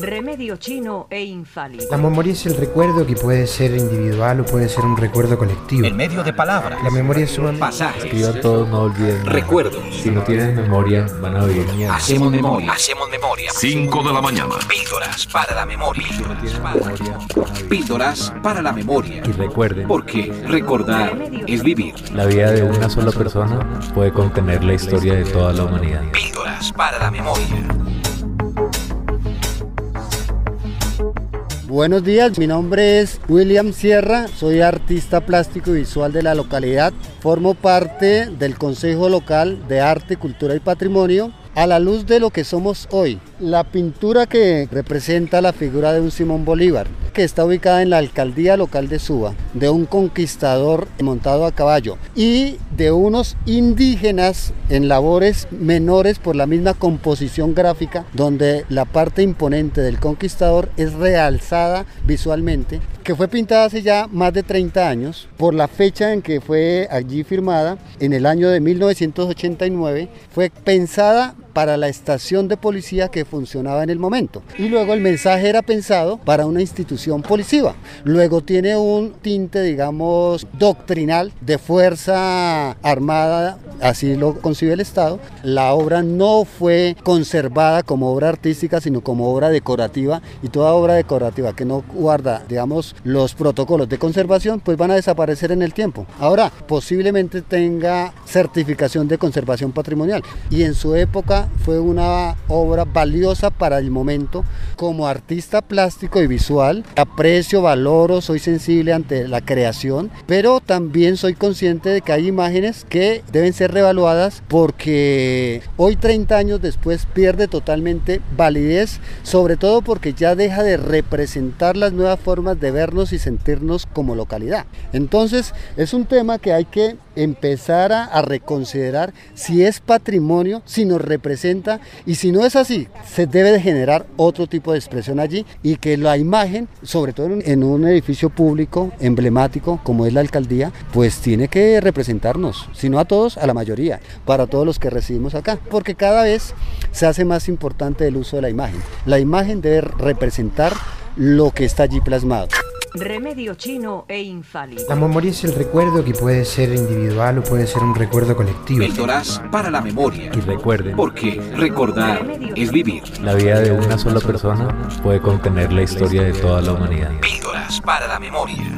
Remedio chino e infalible. La memoria es el recuerdo que puede ser individual o puede ser un recuerdo colectivo. En medio de palabras. La memoria es un Pasajes. Escriban todo, no olviden. Recuerdos. Si no tienen memoria, van a vivir mierda. Hacemos memoria. Hacemos memoria. 5 de la mañana. Píldoras para la memoria. Píldoras para la memoria. Y recuerden, Porque recordar es vivir. la vida de una sola persona puede contener la historia de toda la humanidad. Píldoras para la memoria. Buenos días, mi nombre es William Sierra, soy artista plástico y visual de la localidad, formo parte del Consejo Local de Arte, Cultura y Patrimonio a la luz de lo que somos hoy. La pintura que representa la figura de un Simón Bolívar, que está ubicada en la alcaldía local de Suba, de un conquistador montado a caballo y de unos indígenas en labores menores por la misma composición gráfica, donde la parte imponente del conquistador es realzada visualmente, que fue pintada hace ya más de 30 años, por la fecha en que fue allí firmada, en el año de 1989, fue pensada para la estación de policía que funcionaba en el momento. Y luego el mensaje era pensado para una institución policiva. Luego tiene un tinte, digamos, doctrinal de fuerza armada, así lo concibe el Estado. La obra no fue conservada como obra artística, sino como obra decorativa. Y toda obra decorativa que no guarda, digamos, los protocolos de conservación, pues van a desaparecer en el tiempo. Ahora, posiblemente tenga certificación de conservación patrimonial. Y en su época fue una obra valiosa para el momento. Como artista plástico y visual, aprecio, valoro, soy sensible ante la creación, pero también soy consciente de que hay imágenes que deben ser revaluadas porque hoy 30 años después pierde totalmente validez, sobre todo porque ya deja de representar las nuevas formas de vernos y sentirnos como localidad. Entonces es un tema que hay que empezar a, a reconsiderar si es patrimonio, si nos representa y si no es así, se debe de generar otro tipo de expresión allí y que la imagen, sobre todo en un, edificio público emblemático como es la alcaldía, pues tiene que representarnos, si no a todos, a la mayoría, para todos los que recibimos acá, porque cada vez se hace más importante el uso de la imagen. La imagen debe representar lo que está allí plasmado. Remedio chino e infalible. La memoria es el recuerdo que puede ser individual o puede ser un recuerdo colectivo. Píldoras para la memoria. Y recuerden, Porque recordar es vivir. la vida de una sola persona puede contener la historia de toda la humanidad. Píldoras para la memoria.